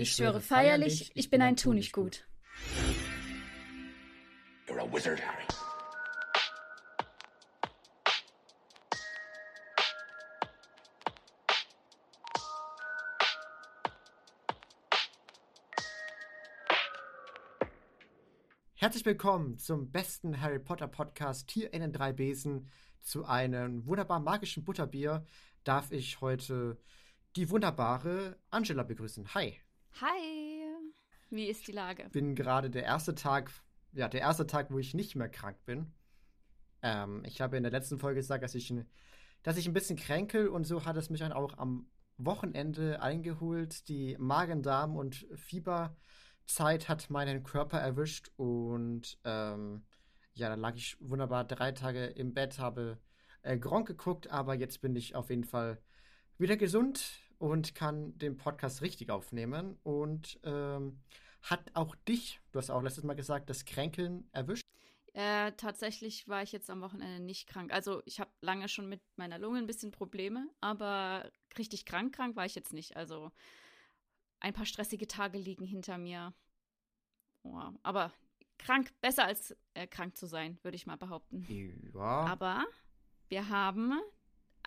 Ich schwöre feierlich, ich bin ein Tunichtgut. You're a wizard, Harry. Herzlich willkommen zum besten Harry Potter Podcast hier in den drei Besen. Zu einem wunderbar magischen Butterbier darf ich heute die wunderbare Angela begrüßen. Hi. Hi. Wie ist die Lage? Bin gerade der erste Tag, ja, der erste Tag, wo ich nicht mehr krank bin. Ähm, ich habe in der letzten Folge gesagt, dass ich, dass ich ein bisschen kränkel und so hat es mich dann auch am Wochenende eingeholt. Die Magen-Darm- und Fieberzeit hat meinen Körper erwischt und ähm, ja, dann lag ich wunderbar drei Tage im Bett, habe äh, Gronk geguckt, aber jetzt bin ich auf jeden Fall wieder gesund und kann den Podcast richtig aufnehmen und ähm, hat auch dich, du hast auch letztes Mal gesagt, das Kränkeln erwischt? Äh, tatsächlich war ich jetzt am Wochenende nicht krank. Also ich habe lange schon mit meiner Lunge ein bisschen Probleme, aber richtig krank krank war ich jetzt nicht. Also ein paar stressige Tage liegen hinter mir. Oh, aber krank, besser als äh, krank zu sein, würde ich mal behaupten. Ja. Aber wir haben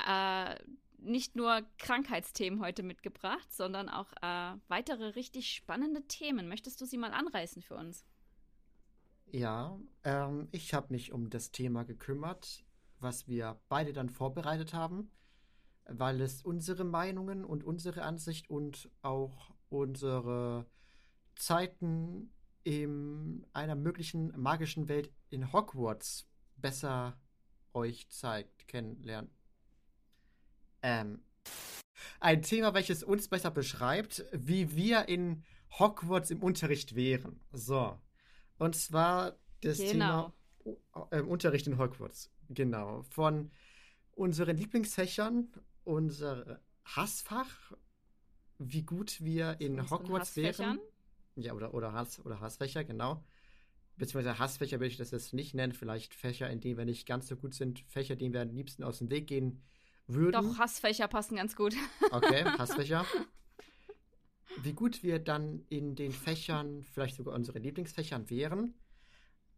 äh, nicht nur Krankheitsthemen heute mitgebracht, sondern auch äh, weitere richtig spannende Themen. Möchtest du sie mal anreißen für uns? Ja, ähm, ich habe mich um das Thema gekümmert, was wir beide dann vorbereitet haben, weil es unsere Meinungen und unsere Ansicht und auch unsere Zeiten in einer möglichen magischen Welt in Hogwarts besser euch zeigt, kennenlernen. Ähm, ein Thema, welches uns besser beschreibt, wie wir in Hogwarts im Unterricht wären. So. Und zwar das genau. Thema äh, Unterricht in Hogwarts. Genau. Von unseren Lieblingsfächern, unser Hassfach, wie gut wir in Hogwarts wären. Ja, oder, oder, Hass, oder Hassfächer, genau. Beziehungsweise Hassfächer will ich das jetzt nicht nennen. Vielleicht Fächer, in denen wir nicht ganz so gut sind. Fächer, denen wir am liebsten aus dem Weg gehen würden. Doch, Hassfächer passen ganz gut. Okay, Hassfächer. Wie gut wir dann in den Fächern, vielleicht sogar unsere Lieblingsfächern wären,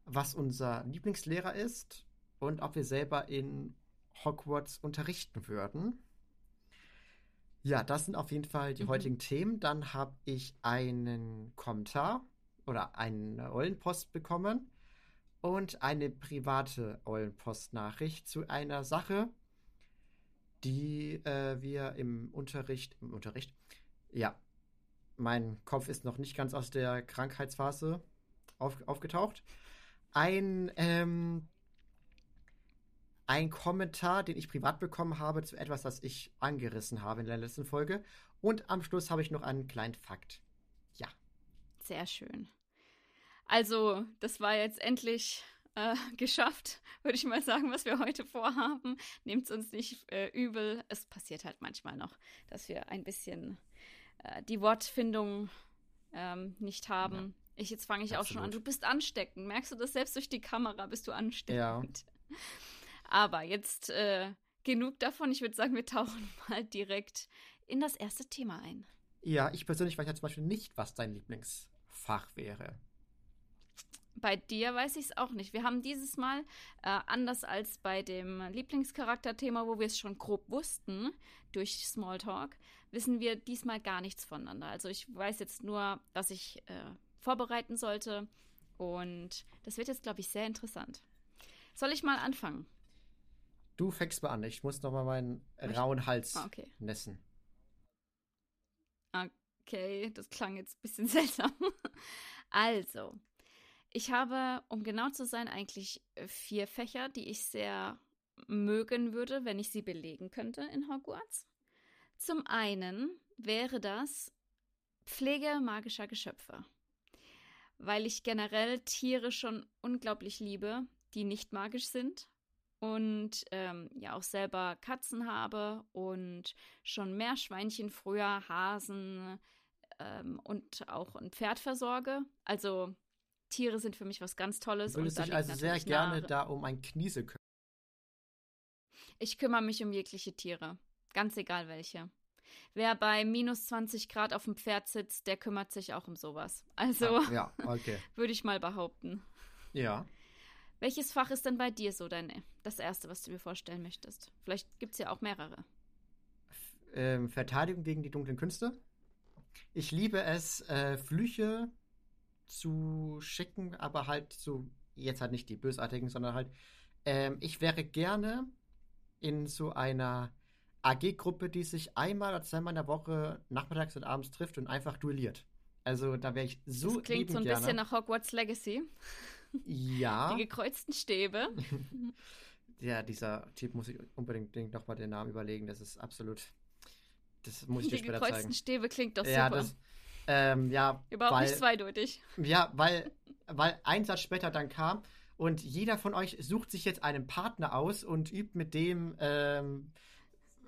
was unser Lieblingslehrer ist und ob wir selber in Hogwarts unterrichten würden. Ja, das sind auf jeden Fall die mhm. heutigen Themen. Dann habe ich einen Kommentar oder eine Eulenpost bekommen und eine private Eulenpost-Nachricht zu einer Sache, die äh, wir im Unterricht, im Unterricht, ja, mein Kopf ist noch nicht ganz aus der Krankheitsphase auf, aufgetaucht. Ein, ähm, ein Kommentar, den ich privat bekommen habe zu etwas, das ich angerissen habe in der letzten Folge. Und am Schluss habe ich noch einen kleinen Fakt. Ja. Sehr schön. Also, das war jetzt endlich äh, geschafft, würde ich mal sagen, was wir heute vorhaben. Nehmt es uns nicht äh, übel. Es passiert halt manchmal noch, dass wir ein bisschen äh, die Wortfindung ähm, nicht haben. Ja. Ich, jetzt fange ich Absolut. auch schon an. Du bist ansteckend. Merkst du das selbst durch die Kamera? Bist du ansteckend? Ja. Aber jetzt äh, genug davon. Ich würde sagen, wir tauchen mal direkt in das erste Thema ein. Ja, ich persönlich weiß ja zum Beispiel nicht, was dein Lieblingsfach wäre. Bei dir weiß ich es auch nicht. Wir haben dieses Mal, äh, anders als bei dem Lieblingscharakterthema, wo wir es schon grob wussten, durch Smalltalk, wissen wir diesmal gar nichts voneinander. Also ich weiß jetzt nur, was ich äh, vorbereiten sollte. Und das wird jetzt, glaube ich, sehr interessant. Soll ich mal anfangen? Du fängst mal an. Ich muss noch mal meinen rauen Hals ah, okay. nässen. Okay, das klang jetzt ein bisschen seltsam. Also, ich habe, um genau zu sein, eigentlich äh, vier Fächer, die ich sehr mögen würde, wenn ich sie belegen könnte in Hogwarts. Zum einen wäre das Pflege magischer Geschöpfe, weil ich generell Tiere schon unglaublich liebe, die nicht magisch sind und ähm, ja auch selber Katzen habe und schon Meerschweinchen früher, Hasen ähm, und auch ein Pferd versorge. Also Tiere sind für mich was ganz Tolles. Du würdest dich also sehr gerne da um ein Kniese kümmern. Ich kümmere mich um jegliche Tiere. Ganz egal welche. wer bei minus 20 Grad auf dem Pferd sitzt, der kümmert sich auch um sowas. Also Ah, ja, okay. würde ich mal behaupten. Ja. Welches Fach ist denn bei dir so deine, das erste, was du mir vorstellen möchtest? Vielleicht gibt es ja auch mehrere. Ähm, Verteidigung gegen die dunklen Künste. Ich liebe es, äh, Flüche zu schicken, aber halt so, jetzt halt nicht die bösartigen, sondern halt, ähm, ich wäre gerne in so einer AG-Gruppe, die sich einmal oder zweimal in der Woche nachmittags und abends trifft und einfach duelliert. Also da wäre ich so das klingt so ein liebend bisschen gerne. nach Hogwarts Legacy. Ja. Die gekreuzten Stäbe. Ja, dieser Typ muss ich unbedingt nochmal den Namen überlegen. Das ist absolut. Das muss ich dir Die später gekreuzten zeigen. Stäbe klingt doch ja, super. das. Ähm, ja, Überhaupt weil, nicht zweideutig. Ja, weil, weil ein Satz später dann kam und jeder von euch sucht sich jetzt einen Partner aus und übt mit dem ähm,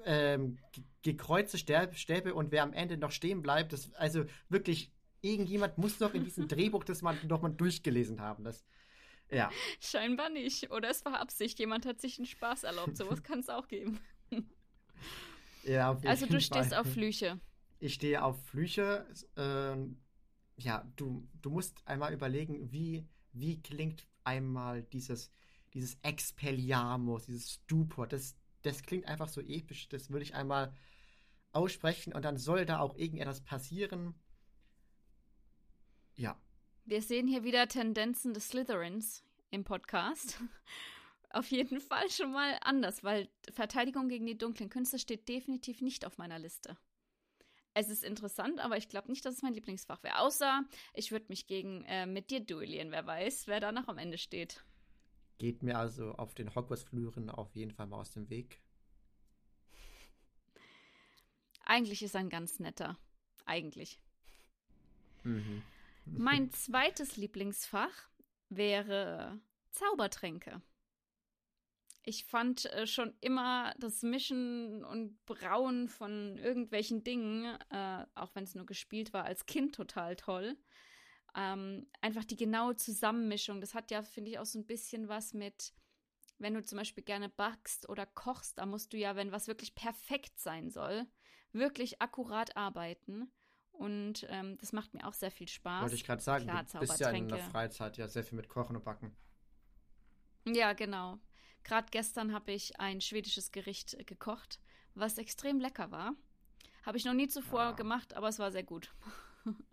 ähm, ge- gekreuzte Stäbe, und wer am Ende noch stehen bleibt, das, also wirklich, irgendjemand muss doch in diesem Drehbuch das mal doch mal durchgelesen haben. Das, ja. Scheinbar nicht. Oder es war Absicht. Jemand hat sich einen Spaß erlaubt. Sowas kann es auch geben. ja auf Also jeden du stehst Fall. auf Flüche. Ich stehe auf Flüche. Ähm, ja, du, du musst einmal überlegen, wie, wie klingt einmal dieses, dieses Expelliarmus, dieses Stupor. Das, das klingt einfach so episch. Das würde ich einmal aussprechen und dann soll da auch irgendetwas passieren. Ja. Wir sehen hier wieder Tendenzen des Slytherins im Podcast. Auf jeden Fall schon mal anders, weil Verteidigung gegen die dunklen Künste steht definitiv nicht auf meiner Liste. Es ist interessant, aber ich glaube nicht, dass es mein Lieblingsfach wäre. Außer ich würde mich gegen äh, mit dir duellieren. Wer weiß, wer da noch am Ende steht. Geht mir also auf den Hogwarts-Flüren auf jeden Fall mal aus dem Weg. Eigentlich ist er ein ganz netter. Eigentlich. Mhm. Mein zweites Lieblingsfach wäre Zaubertränke. Ich fand äh, schon immer das Mischen und Brauen von irgendwelchen Dingen, äh, auch wenn es nur gespielt war, als Kind total toll. Ähm, einfach die genaue Zusammenmischung. Das hat ja, finde ich, auch so ein bisschen was mit, wenn du zum Beispiel gerne backst oder kochst, da musst du ja, wenn was wirklich perfekt sein soll, wirklich akkurat arbeiten. Und ähm, das macht mir auch sehr viel Spaß. Wollte ich gerade sagen, Klar, du bist ja in der. Freizeit ja sehr viel mit Kochen und Backen. Ja, genau. Gerade gestern habe ich ein schwedisches Gericht äh, gekocht, was extrem lecker war. Habe ich noch nie zuvor Ah. gemacht, aber es war sehr gut.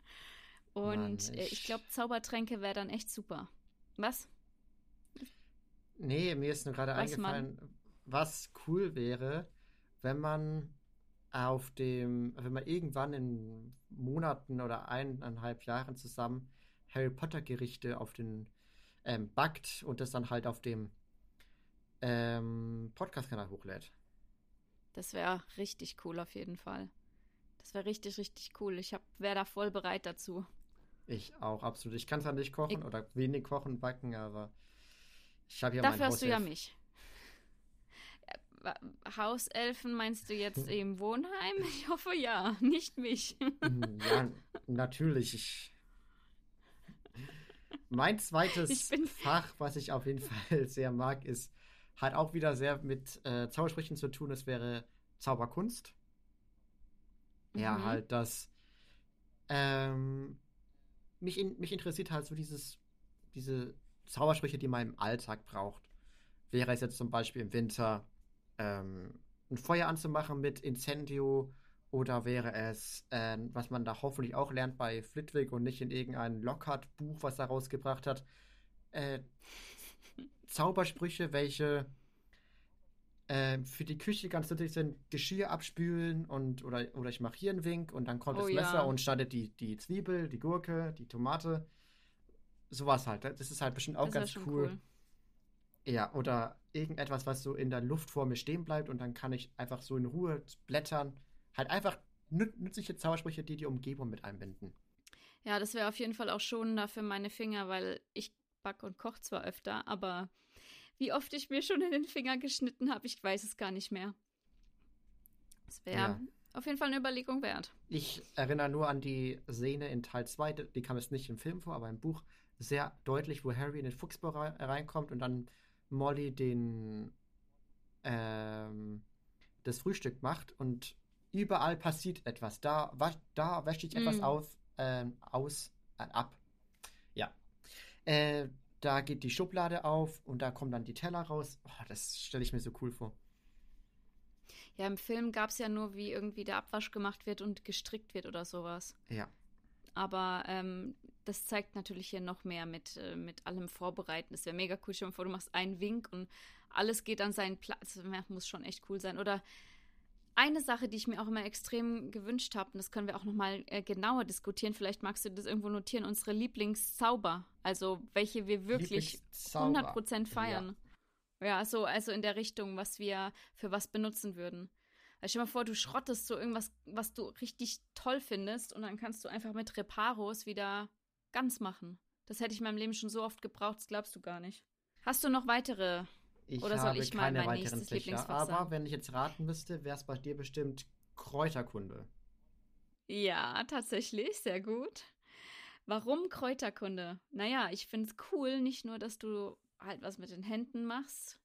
Und Mann, äh, ich ich- glaube, Zaubertränke wäre dann echt super. Was? Nee, mir ist nur gerade eingefallen, was cool wäre, wenn man auf dem, wenn man irgendwann in Monaten oder eineinhalb Jahren zusammen Harry Potter Gerichte auf den ähm, backt und das dann halt auf dem ähm, Podcast-Kanal hochlädt. Das wäre richtig cool auf jeden Fall. Das wäre richtig, richtig cool. Ich wäre da voll bereit dazu. Ich auch, absolut. Ich kann zwar nicht kochen Ich- oder wenig kochen backen, aber ich habe ja Dafür hast du ja mich. Äh, Hauselfen meinst du jetzt im Wohnheim? Ich hoffe ja, nicht mich. Ja, natürlich. Ich... Mein zweites Fach, was ich auf jeden Fall sehr mag, ist, hat auch wieder sehr mit äh, Zaubersprüchen zu tun. Es wäre Zauberkunst. Ja, Mhm. halt das. Ähm, mich, in, mich interessiert halt so dieses, diese Zaubersprüche, die man im Alltag braucht. Wäre es jetzt zum Beispiel im Winter ähm, ein Feuer anzumachen mit Incendio oder wäre es, ähm, was man da hoffentlich auch lernt bei Flitwick und nicht in irgendein Lockhart-Buch, was er rausgebracht hat, äh, Zaubersprüche, welche ähm, für die Küche ganz nützlich sind, Geschirr abspülen und oder, oder ich mache hier einen Wink und dann kommt Oh das ja. Messer und schneidet die, die Zwiebel, die Gurke, die Tomate. Sowas halt. Das ist halt bestimmt auch Das ganz cool. cool. Ja, oder irgendetwas, was so in der Luft vor mir stehen bleibt und dann kann ich einfach so in Ruhe blättern. Halt einfach nü nützliche Zaubersprüche, die die Umgebung mit einbinden. Ja, das wäre auf jeden Fall auch schonender für meine Finger, weil ich back und koche zwar öfter, aber wie oft ich mir schon in den Finger geschnitten habe, ich weiß es gar nicht mehr. Das wäre Ja. auf jeden Fall eine Überlegung wert. Ich erinnere nur an die Szene in Teil 2, die kam jetzt nicht im Film vor, aber im Buch sehr deutlich, wo Harry in den Fuchsbau rei- reinkommt und dann Molly den ähm, das Frühstück macht und überall passiert etwas. Da, wasch, da wäscht sich etwas Mm. auf, ähm, aus, äh, ab. Äh, da geht die Schublade auf und da kommen dann die Teller raus. Oh, das stelle ich mir so cool vor. Ja, im Film gab es ja nur, wie irgendwie der Abwasch gemacht wird und gestrickt wird oder sowas. Ja. Aber ähm, das zeigt natürlich hier noch mehr mit, äh, mit allem Vorbereiten. Es wäre mega cool. Mal vor, du machst einen Wink und alles geht an seinen Platz. Das muss schon echt cool sein. Oder eine Sache, die ich mir auch immer extrem gewünscht habe, und das können wir auch nochmal äh, genauer diskutieren, vielleicht magst du das irgendwo notieren, unsere Lieblingszauber. Also welche wir wirklich Lieblingszauber. 100% feiern. Ja, so, also in der Richtung, was wir für was benutzen würden. Also stell dir mal vor, du schrottest so irgendwas, was du richtig toll findest und dann kannst du einfach mit Reparos wieder ganz machen. Das hätte ich in meinem Leben schon so oft gebraucht, das glaubst du gar nicht. Hast du noch weitere? Ich Oder soll habe ich mal keine mein weiteren nächstes Fächer, aber sagen? wenn ich jetzt raten müsste, wäre es bei dir bestimmt Kräuterkunde. Ja, tatsächlich, sehr gut. Warum Kräuterkunde? Naja, ich finde es cool, nicht nur, dass du halt was mit den Händen machst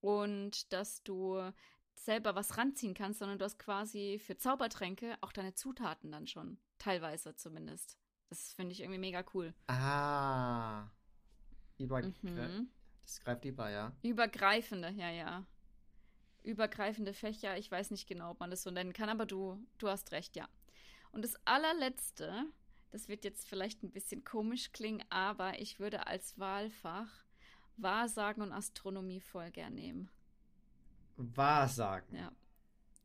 und dass du selber was ranziehen kannst, sondern du hast quasi für Zaubertränke auch deine Zutaten dann schon. Teilweise zumindest. Das finde ich irgendwie mega cool. Ah. Über, Mhm. Das greift über, ja. Übergreifende, ja, ja. Übergreifende Fächer, ich weiß nicht genau, ob man das so nennen kann, aber du, du hast recht, ja. Und das allerletzte, das wird jetzt vielleicht ein bisschen komisch klingen, aber ich würde als Wahlfach Wahrsagen und Astronomie voll gern nehmen. Wahrsagen. Ja.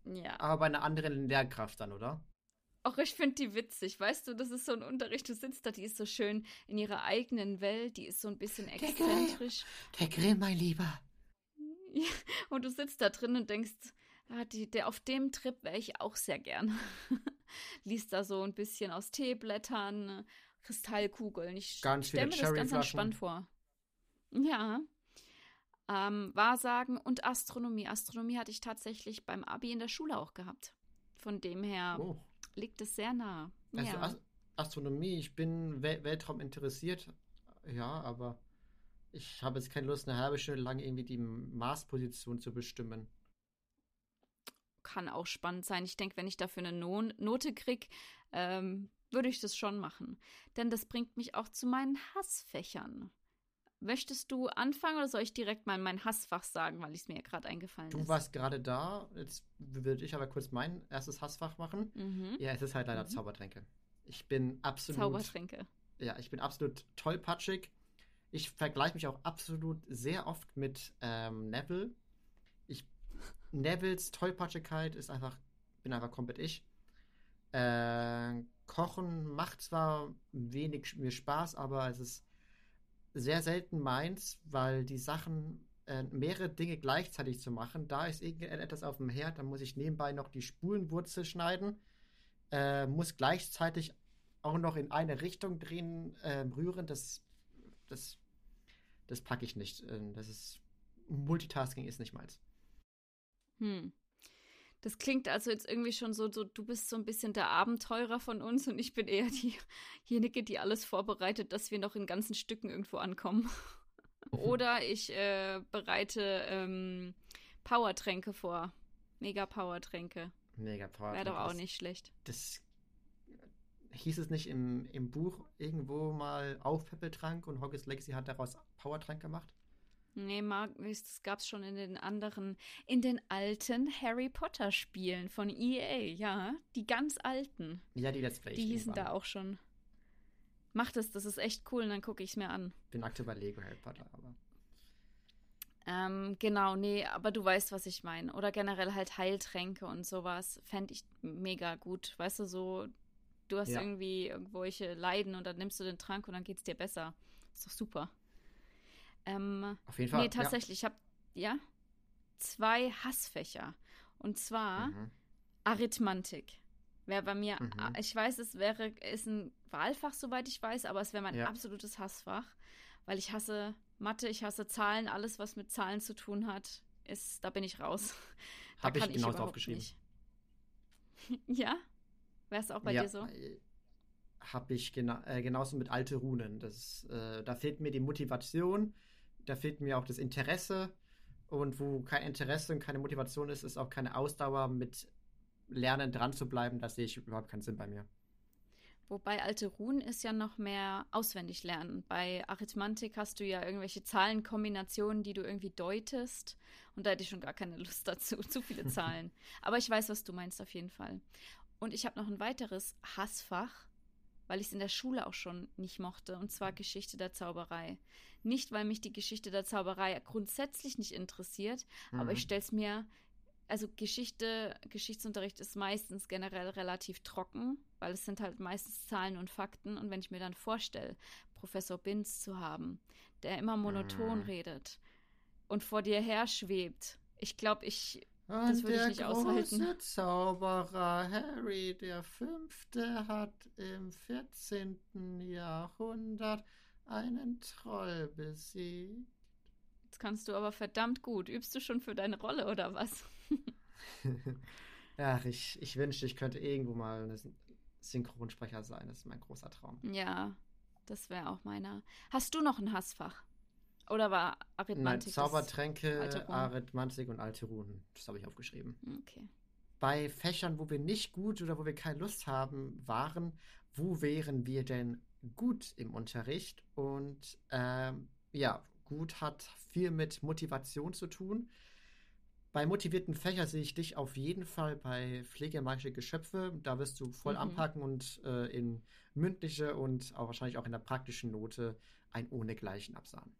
Ja. Aber bei einer anderen Lehrkraft dann, oder? Auch ich finde die witzig, weißt du, das ist so ein Unterricht, du sitzt da, die ist so schön in ihrer eigenen Welt, die ist so ein bisschen Grill. exzentrisch. Der Grill, mein Lieber. Ja, und du sitzt da drin und denkst, ah, die, der, auf dem Trip wäre ich auch sehr gern. Liest da so ein bisschen aus Teeblättern, Kristallkugeln. Ich Ganz stelle mir das ganz entspannt vor. Ja. Ähm, Wahrsagen und Astronomie. Astronomie hatte ich tatsächlich beim Abi in der Schule auch gehabt. Von dem her Oh. Liegt es sehr nah. Also ja. As Astronomie, ich bin Wel Weltraum interessiert, ja, aber ich habe jetzt keine Lust, eine halbe Stunde lang irgendwie die Marsposition zu bestimmen. kann auch spannend sein. Ich denke, wenn ich dafür eine Non Note kriege, ähm, würde ich das schon machen. Denn das bringt mich auch zu meinen Hassfächern. Möchtest du anfangen oder soll ich direkt mal mein Hassfach sagen, weil es mir ja gerade eingefallen Du ist? warst gerade da, jetzt würde ich aber kurz mein erstes Hassfach machen. Mhm. Ja, es ist halt leider Mhm. Zaubertränke. Ich bin absolut, Zaubertränke. ja, ich bin absolut tollpatschig. Ich vergleiche mich auch absolut sehr oft mit ähm, Neville. Ich, Nevilles Tollpatschigkeit ist einfach, bin einfach komplett ich. Äh, Kochen macht zwar wenig mir Spaß, aber es ist sehr selten meins, weil die Sachen, äh, mehrere Dinge gleichzeitig zu machen, da ist irgendetwas auf dem Herd, dann muss ich nebenbei noch die Spulenwurzel schneiden, äh, muss gleichzeitig auch noch in eine Richtung drehen, äh, rühren, das, das, das packe ich nicht. Äh, Das ist, Multitasking ist nicht meins. Hm. Das klingt also jetzt irgendwie schon so, so, du bist so ein bisschen der Abenteurer von uns und ich bin eher diejenige, die alles vorbereitet, dass wir noch in ganzen Stücken irgendwo ankommen. Oder ich äh, bereite ähm, Powertränke vor. Mega Powertränke. Mega Power. Wäre doch auch nicht schlecht. Das hieß es nicht im, im Buch irgendwo mal Aufpäppeltrank und Hogwarts Legacy hat daraus Powertrank gemacht? Nee, Mark, das gab's schon in den anderen, in den alten Harry Potter Spielen von EA, ja. Die ganz alten. Ja, die Let's Play. Die hießen da auch schon. Mach das, das ist echt cool und dann gucke ich es mir an. Bin aktuell bei Lego Harry Potter, aber. Ähm, genau, nee, aber du weißt, was ich meine. Oder generell halt Heiltränke und sowas. Fände ich mega gut. Weißt du, so, du hast Ja. irgendwie irgendwelche Leiden und dann nimmst du den Trank und dann geht's dir besser. Ist doch super. Ähm, Auf jeden Fall. nee, tatsächlich, ich habe, ja, zwei Hassfächer. Und Ja. zwar Mhm. Arithmantik. Wäre bei mir, Mhm. ich weiß, es wäre, ist ein Wahlfach, soweit ich weiß, aber es wäre mein Ja. absolutes Hassfach, weil ich hasse Mathe, ich hasse Zahlen, alles, was mit Zahlen zu tun hat, ist, da bin ich raus. Habe ich kann genauso überhaupt aufgeschrieben. nicht. ja? Wäre es auch bei ja, dir so? Habe ich gena äh, genauso mit alte Runen. Das, äh, da fehlt mir die Motivation, da fehlt mir auch das Interesse. Und wo kein Interesse und keine Motivation ist, ist auch keine Ausdauer mit Lernen dran zu bleiben, da sehe ich überhaupt keinen Sinn bei mir. Wobei alte Runen ist ja noch mehr auswendig lernen. Bei Arithmantik hast du ja irgendwelche Zahlenkombinationen, die du irgendwie deutest. Und da hätte ich schon gar keine Lust dazu. Zu viele Zahlen. Aber ich weiß, was du meinst auf jeden Fall. Und ich habe noch ein weiteres Hassfach, weil ich es in der Schule auch schon nicht mochte. Und zwar Geschichte der Zauberei. Nicht, weil mich die Geschichte der Zauberei grundsätzlich nicht interessiert, mhm. aber ich mhm. stelle es mir also Geschichte, Geschichtsunterricht ist meistens generell relativ trocken, weil es sind halt meistens Zahlen und Fakten. Und wenn ich mir dann vorstelle, Professor Binz zu haben, der immer monoton mm. redet und vor dir her schwebt, ich glaube, ich das würde ich nicht aushalten. Der Zauberer Harry der Fünfte hat im 14. Jahrhundert einen Troll besiegt. Jetzt kannst du aber verdammt gut. Übst du schon für deine Rolle oder was? Ach, ich, ich wünschte, ich könnte irgendwo mal ein Synchronsprecher sein. Das ist mein großer Traum. Ja, das wäre auch meiner. Hast du noch ein Hassfach? Oder war Arithmantik? Nein, Zaubertränke, Arithmantik und alte Runen. Das habe ich aufgeschrieben. Okay. Bei Fächern, wo wir nicht gut oder wo wir keine Lust haben, waren, wo wären wir denn gut im Unterricht? Und ähm, ja, gut hat viel mit Motivation zu tun. Bei motivierten Fächern sehe ich dich auf jeden Fall bei pflegemagische Geschöpfe. Da wirst du voll mhm. anpacken und äh, in mündliche und auch wahrscheinlich auch in der praktischen Note ein Ohnegleichen absahen.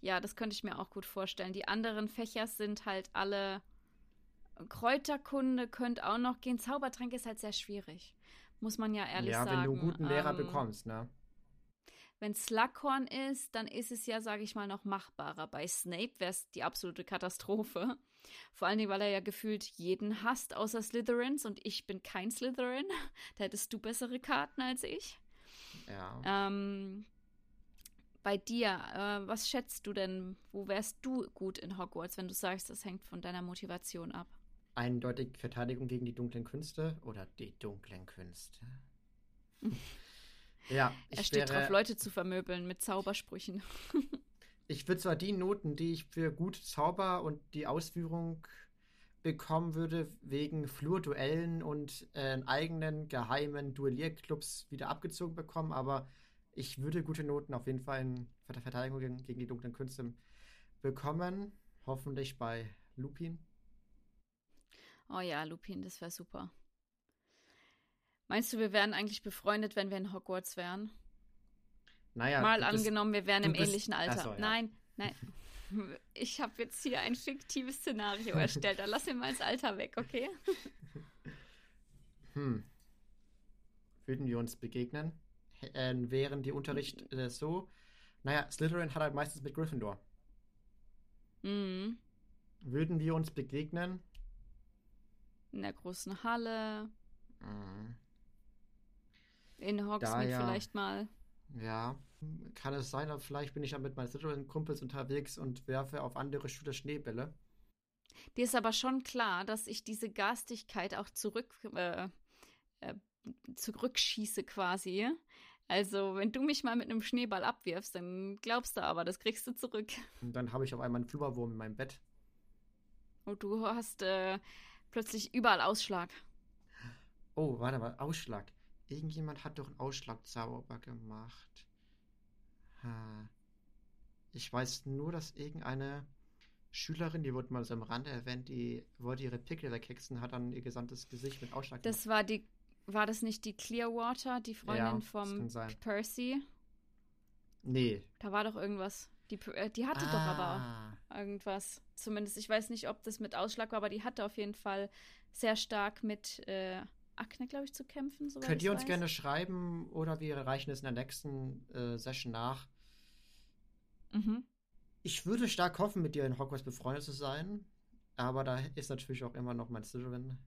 Ja, das könnte ich mir auch gut vorstellen. Die anderen Fächer sind halt alle Kräuterkunde könnte auch noch gehen. Zaubertränke ist halt sehr schwierig. Muss man ja ehrlich ja, sagen. Ja, wenn du einen guten Lehrer ähm, bekommst, ne? Wenn Slughorn ist, dann ist es ja, sage ich mal, noch machbarer. Bei Snape wäre es die absolute Katastrophe. Vor allen Dingen, weil er ja gefühlt jeden hasst, außer Slytherins. Und ich bin kein Slytherin. Da hättest du bessere Karten als ich. Ja. Ähm, bei dir, äh, was schätzt du denn? Wo wärst du gut in Hogwarts, wenn du sagst, das hängt von deiner Motivation ab? Eindeutig Verteidigung gegen die dunklen Künste oder die dunklen Künste? Ja, ich er steht wäre, drauf, Leute zu vermöbeln mit Zaubersprüchen. ich würde zwar die Noten, die ich für gut Zauber und die Ausführung bekommen würde, wegen Flurduellen und äh, eigenen geheimen Duellierclubs wieder abgezogen bekommen, aber ich würde gute Noten auf jeden Fall in der Verteidigung gegen, gegen die dunklen Künste bekommen. Hoffentlich bei Lupin. Oh ja, Lupin, das wäre super. Meinst du, wir wären eigentlich befreundet, wenn wir in Hogwarts wären? Naja, mal angenommen, wir wären im bist, ähnlichen Alter. So, ja. Nein, nein. Ich habe jetzt hier ein fiktives Szenario erstellt. Dann lass mir mal das Alter weg, okay? Hm. Würden wir uns begegnen? Äh, wären die Unterricht äh, so? Naja, Slytherin hat halt meistens mit Gryffindor. Mhm. Würden wir uns begegnen? In der großen Halle. Mhm. In Hogsmeade ja, vielleicht mal. Ja, kann es sein, aber vielleicht bin ich ja mit meinen Slytherin-Kumpels unterwegs und werfe auf andere Schüler Schneebälle. Dir ist aber schon klar, dass ich diese Garstigkeit auch zurück, äh, äh, zurückschieße quasi. Also, wenn du mich mal mit einem Schneeball abwirfst, dann glaubst du aber, das kriegst du zurück. Und dann habe ich auf einmal einen Flubberwurm in meinem Bett. Und du hast äh, plötzlich überall Ausschlag. Oh, warte mal, Ausschlag. Irgendjemand hat doch einen Ausschlagzauber gemacht. Ich weiß nur, dass irgendeine Schülerin, die wurde mal so am Rande erwähnt, die wollte ihre Pickel wegkexen, hat dann ihr gesamtes Gesicht mit Ausschlag Das war die, war das nicht die Clearwater, die Freundin ja, vom Percy? Nee. Da war doch irgendwas. Die, äh, die hatte ah. doch aber auch ah. irgendwas. Zumindest, ich weiß nicht, ob das mit Ausschlag war, aber die hatte auf jeden Fall sehr stark mit äh, Akne, glaube ich, zu kämpfen. Könnt ihr uns weiß. gerne schreiben oder wir reichen es in der nächsten äh, Session nach. Mhm. Ich würde stark hoffen, mit dir in Hogwarts befreundet zu sein, aber da ist natürlich auch immer noch mein Slytherin.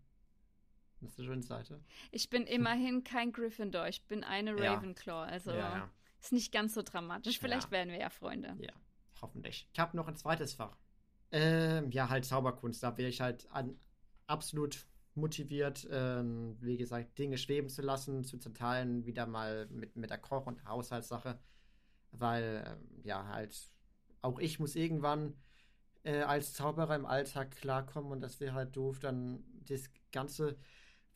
Slytherin-Seite. Ich bin immerhin kein Gryffindor, ich bin eine Ravenclaw, also ja, ist nicht ganz so dramatisch. Vielleicht werden wir ja Freunde. Ja, hoffentlich. Ich habe noch ein zweites Fach. Ähm, ja, halt Zauberkunst. Da wäre ich halt an, absolut motiviert, ähm, wie gesagt, Dinge schweben zu lassen, zu zerteilen, wieder mal mit, mit der Koch- und Haushaltssache, weil, äh, ja, halt, auch ich muss irgendwann äh, als Zauberer im Alltag klarkommen und das wäre halt doof, dann das Ganze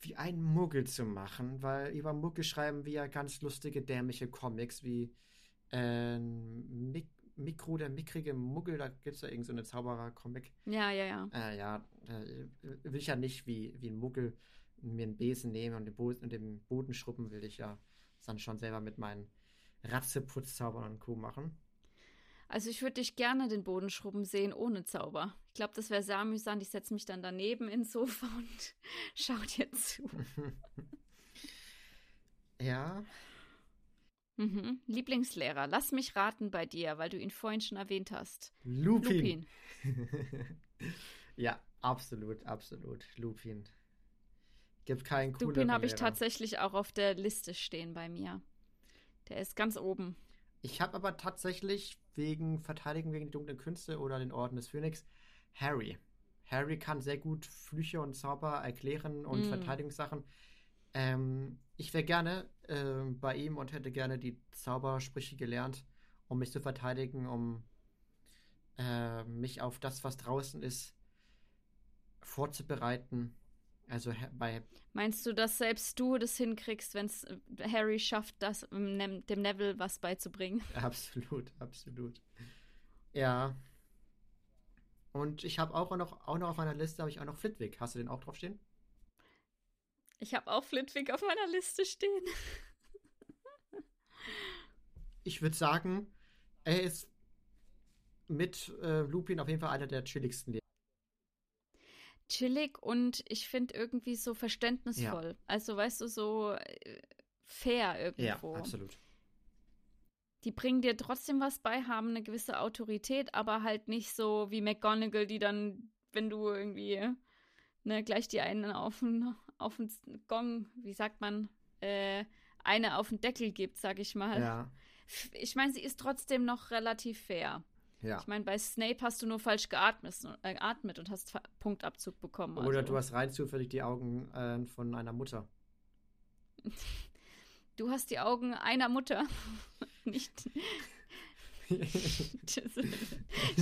wie ein Muggel zu machen, weil über Muggel schreiben wir ja ganz lustige, dämliche Comics wie äh, Mik Mikro, der mickrige Muggel, da gibt es ja irgendeine so Zauberer-Comic. Ja, ja, ja. Äh, ja, äh, will ich ja nicht wie, wie ein Muggel mir einen Besen nehmen und den, Bo und den Boden schruppen, will ich ja dann schon selber mit meinen Ratzeputz-Zaubern und Co. machen. Also ich würde dich gerne den Boden schrubben sehen ohne Zauber. Ich glaube, das wäre sehr amüsant. Ich setze mich dann daneben ins Sofa und schau dir zu. ja, Mhm. Lieblingslehrer, lass mich raten bei dir, weil du ihn vorhin schon erwähnt hast. Lupin. Lupin. ja, absolut, absolut. Lupin. Gibt keinen coolen Lupin habe ich tatsächlich auch auf der Liste stehen bei mir. Der ist ganz oben. Ich habe aber tatsächlich wegen Verteidigung gegen die dunklen Künste oder den Orden des Phönix Harry. Harry kann sehr gut Flüche und Zauber erklären und mm. Verteidigungssachen. Ähm, ich wäre gerne äh, bei ihm und hätte gerne die Zaubersprüche gelernt, um mich zu verteidigen, um äh, mich auf das, was draußen ist, vorzubereiten. Also bei. Meinst du, dass selbst du das hinkriegst, wenn es äh, Harry schafft, das dem Neville was beizubringen? Absolut, absolut. Ja. Und ich habe auch noch, auch noch auf meiner Liste habe ich auch noch Flitwick. Hast du den auch draufstehen? Ich habe auch Flitwick auf meiner Liste stehen. ich würde sagen, er ist mit äh, Lupin auf jeden Fall einer der chilligsten Lehrer. Chillig und ich finde irgendwie so verständnisvoll. Ja. Also, weißt du, so äh, fair irgendwo. Ja, absolut. Die bringen dir trotzdem was bei, haben eine gewisse Autorität, aber halt nicht so wie McGonagall, die dann, wenn du irgendwie ne, gleich die einen auf den, auf den Gong, wie sagt man, äh, eine auf den Deckel gibt, sag ich mal. Ja. Ich meine, sie ist trotzdem noch relativ fair. Ja. Ich meine, bei Snape hast du nur falsch geatmet, äh, geatmet und hast Punktabzug bekommen. Oder also. du hast rein zufällig die Augen äh, von einer Mutter. Du hast die Augen einer Mutter. Nicht. ich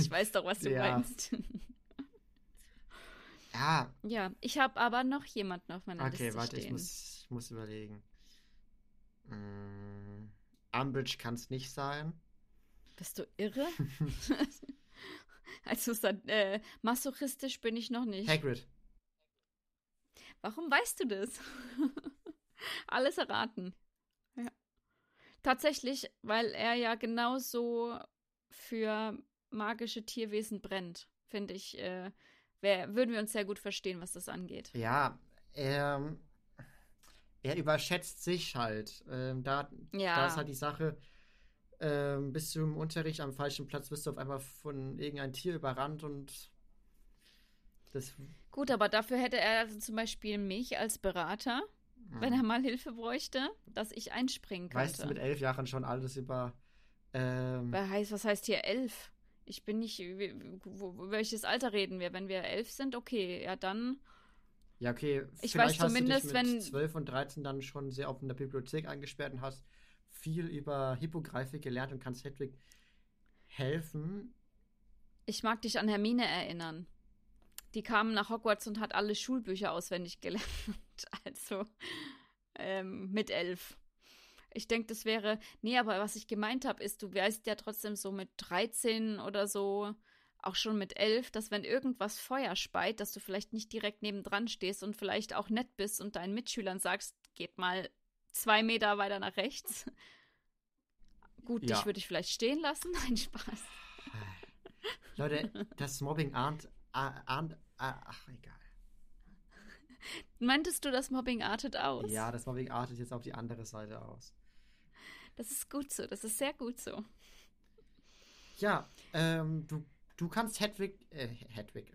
weiß doch, was du ja. meinst. Ja. Ja, ich habe aber noch jemanden auf meiner okay, Liste warte, stehen. Okay, warte, ich muss, überlegen. Mm, Umbridge kann es nicht sein. Bist du irre? also äh, masochistisch bin ich noch nicht. Hagrid. Warum weißt du das? Alles erraten. Ja. Tatsächlich, weil er ja genauso für magische Tierwesen brennt, finde ich, äh, wär, würden wir uns sehr gut verstehen, was das angeht. Ja, ähm, er überschätzt sich halt. Ähm, da, ja. da ist halt die Sache, ähm, bist du im Unterricht am falschen Platz, bist du auf einmal von irgendeinem Tier überrannt und das. Gut, aber dafür hätte er also zum Beispiel mich als Berater, hm. wenn er mal Hilfe bräuchte, dass ich einspringen könnte. Weißt du mit elf Jahren schon alles über. Ähm, was heißt, was heißt hier elf? Ich bin nicht. Welches Alter reden wir? Wenn wir elf sind, okay, ja dann. Ja, okay. Ich weiß zumindest, hast du dich mit wenn. 12 und 13 dann schon sehr oft in der Bibliothek eingesperrt und hast viel über Hippogreife gelernt und kannst Hedwig helfen. Ich mag dich an Hermine erinnern. Die kam nach Hogwarts und hat alle Schulbücher auswendig gelernt. Also ähm, mit elf. Ich denke, das wäre. Nee, aber was ich gemeint habe, ist, du weißt ja trotzdem so mit 13 oder so, auch schon mit 11, dass wenn irgendwas Feuer speit, dass du vielleicht nicht direkt nebendran stehst und vielleicht auch nett bist und deinen Mitschülern sagst, geht mal zwei Meter weiter nach rechts. Gut, ja. dich würde ich vielleicht stehen lassen. Nein, Spaß. Leute, das Mobbing ahnt, ahnt, ach, egal. Meintest du, das Mobbing artet aus? Ja, das Mobbing artet jetzt auf die andere Seite aus. Das ist gut so, das ist sehr gut so. Ja, ähm, du, du kannst Hedwig, äh, Hedwig.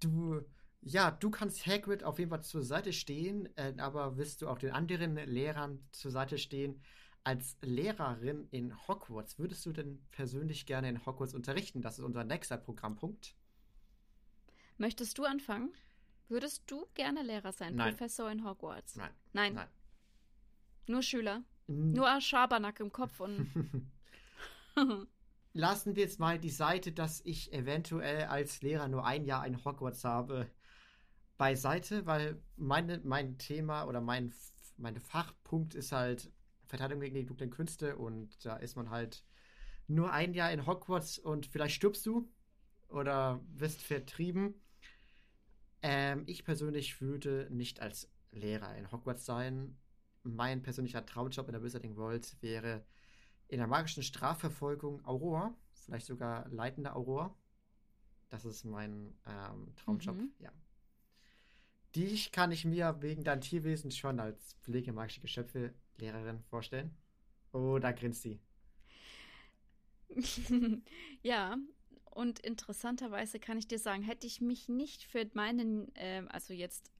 Du, ja, du kannst Hagrid auf jeden Fall zur Seite stehen, äh, aber wirst du auch den anderen Lehrern zur Seite stehen? Als Lehrerin in Hogwarts, würdest du denn persönlich gerne in Hogwarts unterrichten? Das ist unser nächster Programmpunkt. Möchtest du anfangen? Würdest du gerne Lehrer sein, Nein. Professor in Hogwarts? Nein. Nein. Nein. Nur Schüler? Mhm. Nur Schabernack im Kopf und. lassen wir jetzt mal die Seite, dass ich eventuell als Lehrer nur ein Jahr in Hogwarts habe, beiseite, weil meine, mein Thema oder mein mein Fachpunkt ist halt Verteidigung gegen die dunklen Künste und da ist man halt nur ein Jahr in Hogwarts und vielleicht stirbst du oder wirst vertrieben. Ähm, ich persönlich würde nicht als Lehrer in Hogwarts sein. Mein persönlicher Traumjob in der Wizarding World wäre in der magischen Strafverfolgung Aurora, vielleicht sogar leitender Aurora. Das ist mein ähm, Traumjob, mhm. ja. Dich kann ich mir wegen deinem Tierwesen schon als pflegemagische Geschöpfe Lehrerin vorstellen. Oh, da grinst sie. ja, und interessanterweise kann ich dir sagen, hätte ich mich nicht für meinen, äh, also jetzt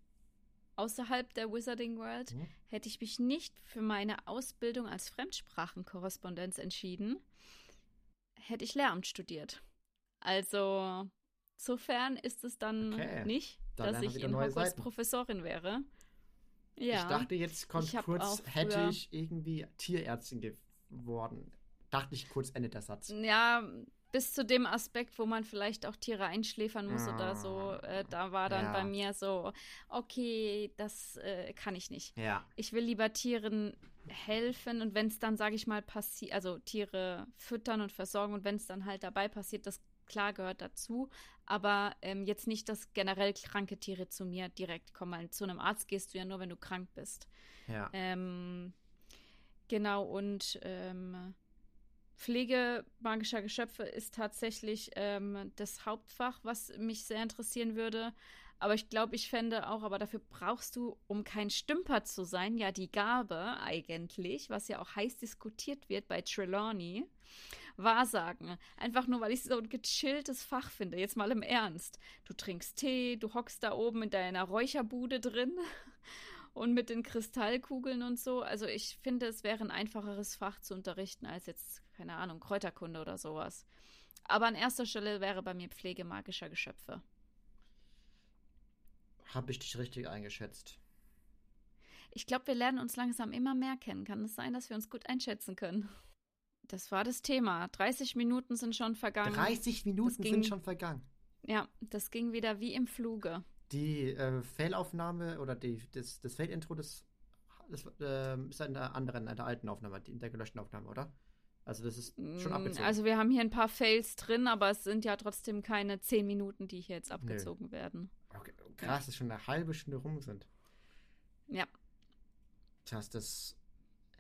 außerhalb der Wizarding World, mhm. hätte ich mich nicht für meine Ausbildung als Fremdsprachenkorrespondenz entschieden, hätte ich Lehramt studiert. Also, sofern ist es dann okay. nicht, da dass ich in Hogwarts Seiten. Professorin wäre. Ja. Ich dachte, jetzt kommt kurz, hätte ich irgendwie Tierärztin geworden. Dachte ich kurz, endet der Satz. Ja, bis zu dem Aspekt, wo man vielleicht auch Tiere einschläfern muss ah, oder so, äh, da war dann ja. bei mir so, okay, das äh, kann ich nicht. Ja. Ich will lieber Tieren helfen und wenn es dann, sage ich mal, passiert, also Tiere füttern und versorgen und wenn es dann halt dabei passiert, das klar gehört dazu, aber ähm, jetzt nicht, dass generell kranke Tiere zu mir direkt kommen. Weil zu einem Arzt gehst du ja nur, wenn du krank bist. Ja. Ähm, genau, und ähm, Pflege magischer Geschöpfe ist tatsächlich ähm, das Hauptfach, was mich sehr interessieren würde. Aber ich glaube, ich fände auch, aber dafür brauchst du, um kein Stümper zu sein, ja die Gabe eigentlich, was ja auch heiß diskutiert wird bei Trelawney. Wahrsagen. Einfach nur, weil ich so ein gechilltes Fach finde. Jetzt mal im Ernst. Du trinkst Tee, du hockst da oben in deiner Räucherbude drin und mit den Kristallkugeln und so. Also ich finde, es wäre ein einfacheres Fach zu unterrichten als jetzt, keine Ahnung, Kräuterkunde oder sowas. Aber an erster Stelle wäre bei mir Pflege magischer Geschöpfe. Habe ich dich richtig eingeschätzt? Ich glaube, wir lernen uns langsam immer mehr kennen. Kann es sein, dass wir uns gut einschätzen können? Das war das Thema. 30 Minuten sind schon vergangen. 30 Minuten ging, sind schon vergangen. Ja, das ging wieder wie im Fluge. Die äh, Failaufnahme oder die, das, das Fail-Intro, das, das äh, ist in der anderen, in der alten Aufnahme, in der gelöschten Aufnahme, oder? Also das ist schon mm, abgezogen. Also wir haben hier ein paar Fails drin, aber es sind ja trotzdem keine 10 Minuten, die hier jetzt abgezogen Nö. werden. Okay. Krass, dass schon eine halbe Stunde rum sind. Ja. Das heißt, das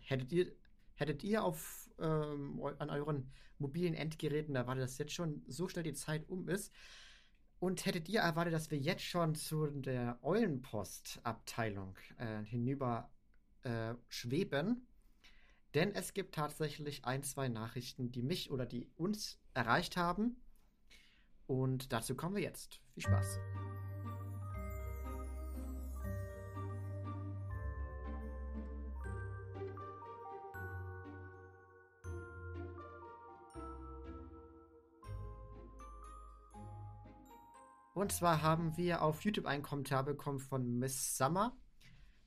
hättet ihr, hättet ihr auf ähm, an euren mobilen Endgeräten erwartet, dass jetzt schon so schnell die Zeit um ist. Und hättet ihr erwartet, dass wir jetzt schon zu der Eulenpost-Abteilung äh, hinüber äh, schweben? Denn es gibt tatsächlich ein, zwei Nachrichten, die mich oder die uns erreicht haben. Und dazu kommen wir jetzt. Viel Spaß. Und zwar haben wir auf YouTube einen Kommentar bekommen von Miss Summer.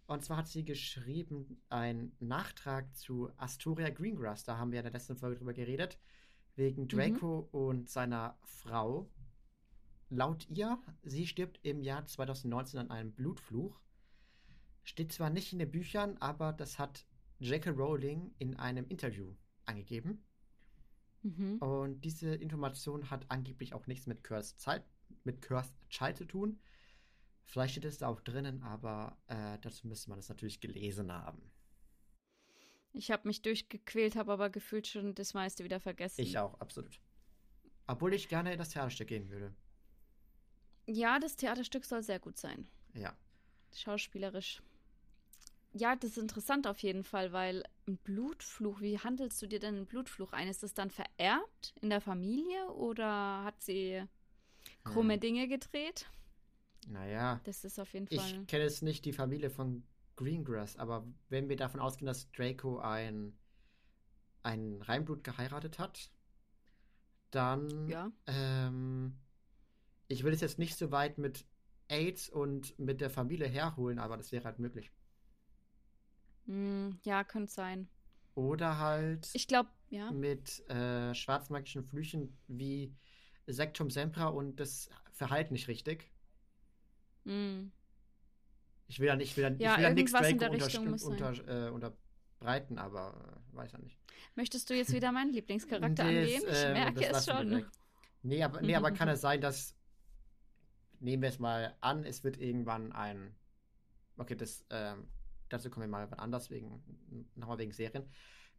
Und zwar hat sie geschrieben, ein Nachtrag zu Astoria Greengrass. Da haben wir in der letzten Folge drüber geredet. Wegen mhm. Draco mhm. und seiner Frau. Laut ihr, sie stirbt im Jahr 2019 an einem Blutfluch. Steht zwar nicht in den Büchern, aber das hat J.K. Rowling in einem Interview angegeben. Mhm. Und diese Information hat angeblich auch nichts mit Cursed Zeit mit Cursed Child zu tun. Vielleicht steht es da auch drinnen, aber äh, dazu müsste man das natürlich gelesen haben. Ich habe mich durchgequält, habe aber gefühlt schon das meiste wieder vergessen. Ich auch, absolut. Obwohl ich gerne in das Theaterstück gehen würde. Ja, das Theaterstück soll sehr gut sein. Ja. Schauspielerisch. Ja, das ist interessant auf jeden Fall, weil ein Blutfluch, wie handelst du dir denn einen Blutfluch ein? Ist das dann vererbt in der Familie oder hat sie krumme hm. Dinge gedreht. Naja. Das ist auf jeden Fall. Ich kenne jetzt nicht die Familie von Greengrass, aber wenn wir davon ausgehen, dass Draco ein, ein Reinblut geheiratet hat, dann. Ja. Ähm, ich will es jetzt nicht so weit mit AIDS und mit der Familie herholen, aber das wäre halt möglich. Mm, ja, könnte sein. Oder halt Ich glaube, ja. mit äh, schwarzmagischen Flüchen wie Sektum Sempra und das Verhalten nicht richtig. Mm. Ich will ja nicht, ich will ja, Ja, ich will ja nichts unter, unter, äh, unterbreiten, aber äh, weiß ja nicht. Möchtest du jetzt wieder meinen Lieblingscharakter angehen? Ich äh, merke es schon. Nee, aber, nee, aber kann es sein, dass. Nehmen wir es mal an, es wird irgendwann ein. Okay, das, ähm, dazu kommen wir mal anders, wegen, nochmal wegen Serien.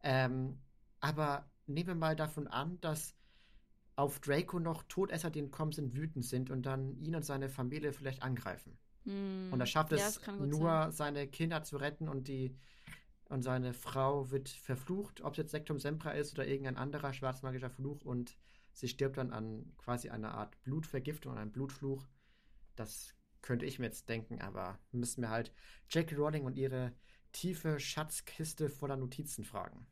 Ähm, aber nehmen wir mal davon an, dass auf Draco noch Todesser, die entkommen sind, wütend sind und dann ihn und seine Familie vielleicht angreifen. Mm. Und er schafft Ja, es nur, sein. seine Kinder zu retten und die und seine Frau wird verflucht, ob es jetzt Sektum Sempra ist oder irgendein anderer schwarzmagischer Fluch und sie stirbt dann an quasi einer Art Blutvergiftung, an einem Blutfluch. Das könnte ich mir jetzt denken, aber müssen wir halt Jackie Rowling und ihre tiefe Schatzkiste voller Notizen fragen.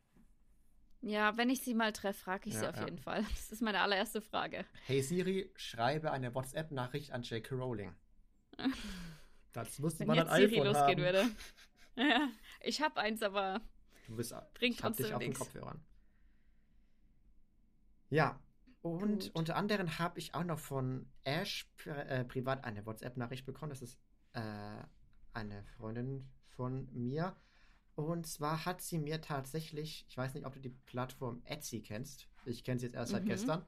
Ja, wenn ich sie mal treffe, frage ich sie Ja, auf ja. jeden Fall. Das ist meine allererste Frage. Hey Siri, schreibe eine WhatsApp-Nachricht an J.K. Rowling. Das musste Wenn man jetzt ein Siri iPhone losgehen haben. würde. Ja, ich habe eins, aber Du bist, Bringt ich hab dich auf den. Kopfhörern. Ja, und Gut. unter anderem habe ich auch noch von Ash äh, privat eine WhatsApp-Nachricht bekommen. Das ist äh, eine Freundin von mir. Und zwar hat sie mir tatsächlich, ich weiß nicht, ob du die Plattform Etsy kennst. Ich kenne sie jetzt erst seit Mhm. gestern.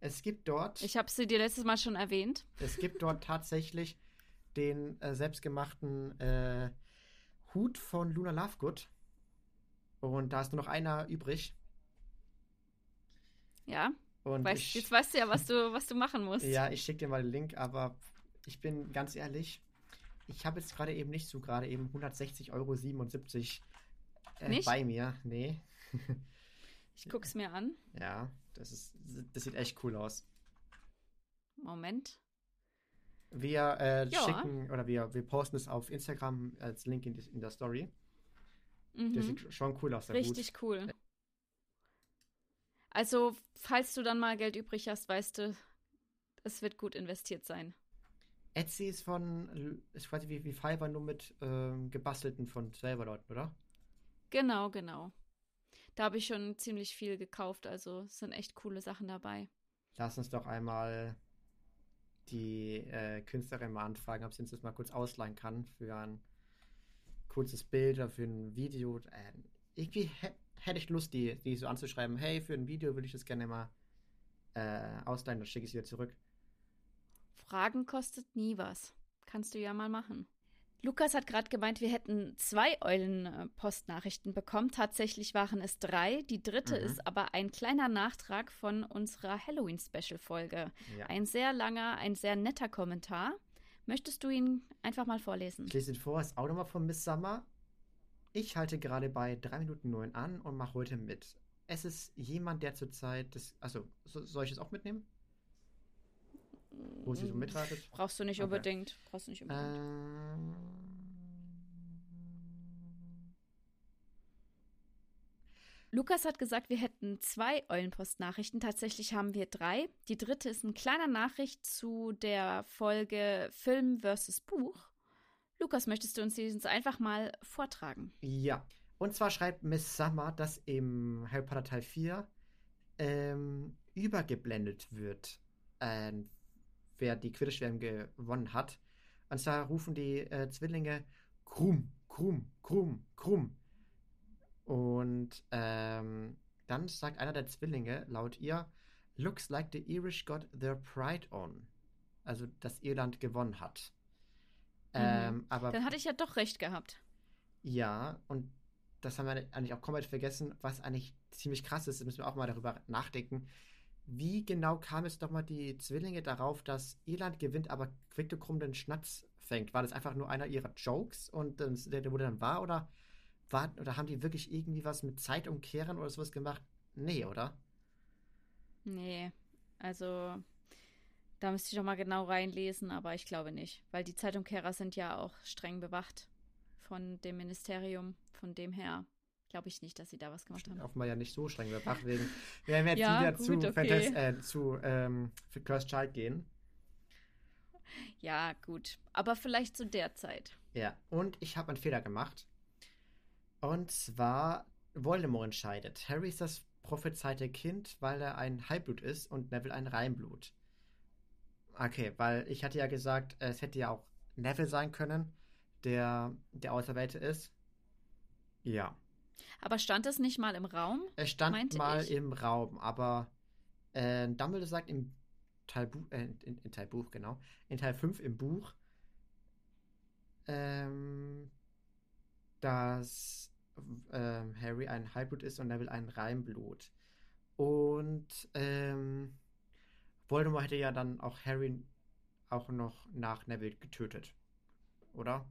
Es gibt dort, ich habe sie dir letztes Mal schon erwähnt. es gibt dort tatsächlich den äh, selbstgemachten äh, Hut von Luna Lovegood. Und da ist nur noch einer übrig. Ja, Und weißt, ich, jetzt weißt du ja, was du, was du machen musst. Ja, ich schicke dir mal den Link, aber ich bin ganz ehrlich, ich habe jetzt gerade eben nicht so gerade eben 160,77 Euro äh, Nicht? bei mir. Nee. Ich guck's mir an. Ja, das ist das sieht echt cool aus. Moment. Wir äh, Ja. schicken oder wir, wir posten es auf Instagram als Link in, die, in der Story. Mhm. sieht schon cool aus. Richtig cool. Also, falls du dann mal Geld übrig hast, weißt du, es wird gut investiert sein. Etsy ist von, ist quasi wie, wie Fiverr, nur mit ähm, gebastelten von selber Leuten, oder? Genau, genau. Da habe ich schon ziemlich viel gekauft, also es sind echt coole Sachen dabei. Lass uns doch einmal die äh, Künstlerin mal anfragen, ob sie uns das mal kurz ausleihen kann für ein kurzes Bild oder für ein Video. Äh, irgendwie hä- hätte ich Lust, die, die so anzuschreiben, hey, für ein Video würde ich das gerne mal äh, ausleihen, dann schicke ich es wieder zurück. Fragen kostet nie was. Kannst du ja mal machen. Lukas hat gerade gemeint, wir hätten zwei Eulen-Postnachrichten bekommen. Tatsächlich waren es drei. Die dritte Mhm. ist aber ein kleiner Nachtrag von unserer Halloween-Special-Folge. Ja. Ein sehr langer, ein sehr netter Kommentar. Möchtest du ihn einfach mal vorlesen? Ich lese ihn vor, ist auch nochmal von Miss Summer. Ich halte gerade bei 3 Minuten 9 an und mache heute mit. Es ist jemand, der zurzeit das. Also, so, soll ich es auch mitnehmen? Wo sie so mitratet? Brauchst du nicht Okay. unbedingt. Brauchst du nicht unbedingt. Ähm, Lukas hat gesagt, wir hätten zwei Eulenpost-Nachrichten. Tatsächlich haben wir drei. Die dritte ist eine kleine Nachricht zu der Folge Film versus Buch. Lukas, möchtest du uns diesen einfach mal vortragen? Ja. Und zwar schreibt Miss Summer, dass im Harry Potter Teil 4 ähm, übergeblendet wird, ähm, wer die Quidditch-WM gewonnen hat. Und zwar rufen die äh, Zwillinge Krumm, Krumm, Krumm, Krumm. Und ähm, dann sagt einer der Zwillinge laut ihr, looks like the Irish got their pride on. Also, dass Irland gewonnen hat. Ähm, aber Dann hatte ich ja doch recht gehabt. ja, und das haben wir eigentlich auch komplett vergessen, was eigentlich ziemlich krass ist, da müssen wir auch mal darüber nachdenken. Wie genau kam es doch mal die Zwillinge darauf, dass Irland gewinnt, aber Quicktokrum den Schnatz fängt? War das einfach nur einer ihrer Jokes und der, wurde dann wahr oder, war, oder haben die wirklich irgendwie was mit Zeitumkehren oder sowas gemacht? Nee, oder? Nee, also da müsste ich noch mal genau reinlesen, aber ich glaube nicht, weil die Zeitumkehrer sind ja auch streng bewacht von dem Ministerium. Von dem her glaube ich nicht, dass sie da was gemacht haben. Offenbar ja nicht so streng überwacht wegen. Wir werden jetzt Ja, wieder gut, zu, okay. Fantas äh, zu ähm, für Cursed Child gehen. Ja, gut, aber vielleicht zu der Zeit. Ja, und ich habe einen Fehler gemacht. Und zwar Voldemort entscheidet. Harry ist das prophezeite Kind, weil er ein Halbblut ist und Neville ein Reinblut. Okay, weil ich hatte ja gesagt, es hätte ja auch Neville sein können, der der Auserwählte ist. Ja. Aber stand es nicht mal im Raum? Es stand mal ich? im Raum, aber äh, Dumbledore sagt im Teil Buch, äh, in, in, Teil Buch, genau, in Teil 5 im Buch, ähm, dass ähm, Harry ein Halbblut ist und Neville ein Reinblut. Und ähm, Voldemort hätte ja dann auch Harry auch noch nach Neville getötet. Oder?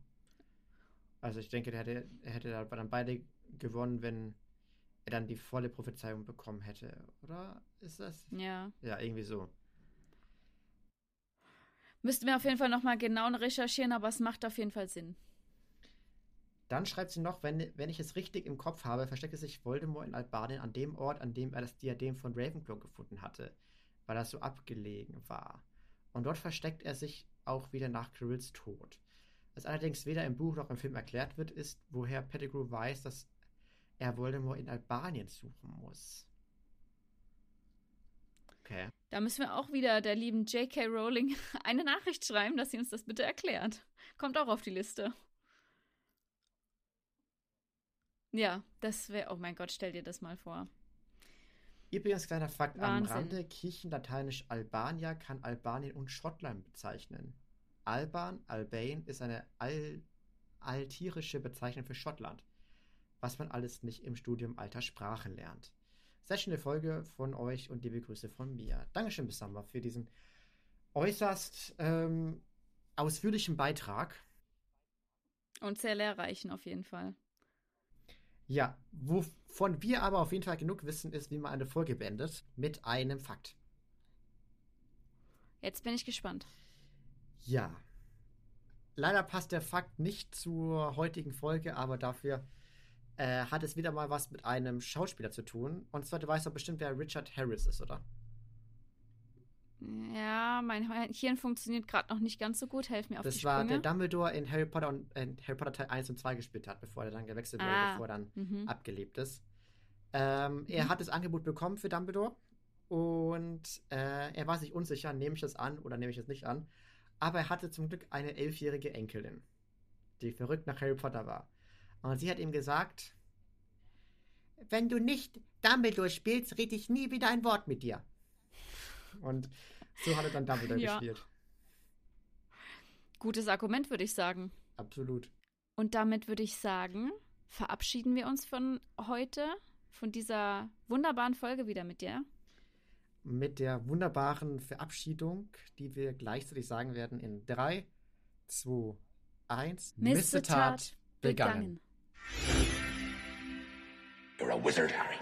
Also ich denke, er hätte, er hätte dann beide gewonnen, wenn er dann die volle Prophezeiung bekommen hätte. Oder ist das? Ja. Ja, irgendwie so. Müssten wir auf jeden Fall nochmal genau recherchieren, aber es macht auf jeden Fall Sinn. Dann schreibt sie noch, wenn, wenn ich es richtig im Kopf habe, versteckte sich Voldemort in Albanien an dem Ort, an dem er das Diadem von Ravenclaw gefunden hatte, weil er so abgelegen war. Und dort versteckt er sich auch wieder nach Kirills Tod. Was allerdings weder im Buch noch im Film erklärt wird, ist, woher Pettigrew weiß, dass er Voldemort in Albanien suchen muss. Okay. Da müssen wir auch wieder der lieben J.K. Rowling eine Nachricht schreiben, dass sie uns das bitte erklärt. Kommt auch auf die Liste. Ja, das wäre, oh mein Gott, stell dir das mal vor. Übrigens, kleiner Fakt Wahnsinn. am Rande: Kirchenlateinisch Albania kann Albanien und Schottland bezeichnen. Alban, Albane ist eine al altirische Bezeichnung für Schottland, was man alles nicht im Studium alter Sprachen lernt. Sehr schöne Folge von euch und liebe Grüße von mir. Dankeschön, Bissamba, für diesen äußerst ähm, ausführlichen Beitrag. Und sehr lehrreichen auf jeden Fall. Ja, wovon wir aber auf jeden Fall genug wissen, ist, wie man eine Folge beendet mit einem Fakt. Jetzt bin ich gespannt. Ja. Leider passt der Fakt nicht zur heutigen Folge, aber dafür äh, hat es wieder mal was mit einem Schauspieler zu tun. Und zwar, du weißt doch bestimmt, wer Richard Harris ist, oder? Ja, mein Hirn funktioniert gerade noch nicht ganz so gut. Helf mir auf das die Sprünge. Das war der Dumbledore in Harry Potter und in Harry Potter Teil 1 und 2 gespielt hat, bevor er dann gewechselt wurde, ah, bevor er dann mhm. abgelebt ist. Ähm, mhm. Er hat das Angebot bekommen für Dumbledore und äh, er war sich unsicher, nehme ich das an oder nehme ich es nicht an. Aber er hatte zum Glück eine elfjährige Enkelin, die verrückt nach Harry Potter war. Und sie hat ihm gesagt, wenn du nicht Dumbledore spielst, rede ich nie wieder ein Wort mit dir. Und so hat er dann Dumbledore ja. gespielt. Gutes Argument, würde ich sagen. Absolut. Und damit würde ich sagen, verabschieden wir uns von heute, von dieser wunderbaren Folge wieder mit dir. Mit der wunderbaren Verabschiedung, die wir gleichzeitig sagen werden in 3, 2, 1. Missetat begangen. begangen. You're a wizard, Harry.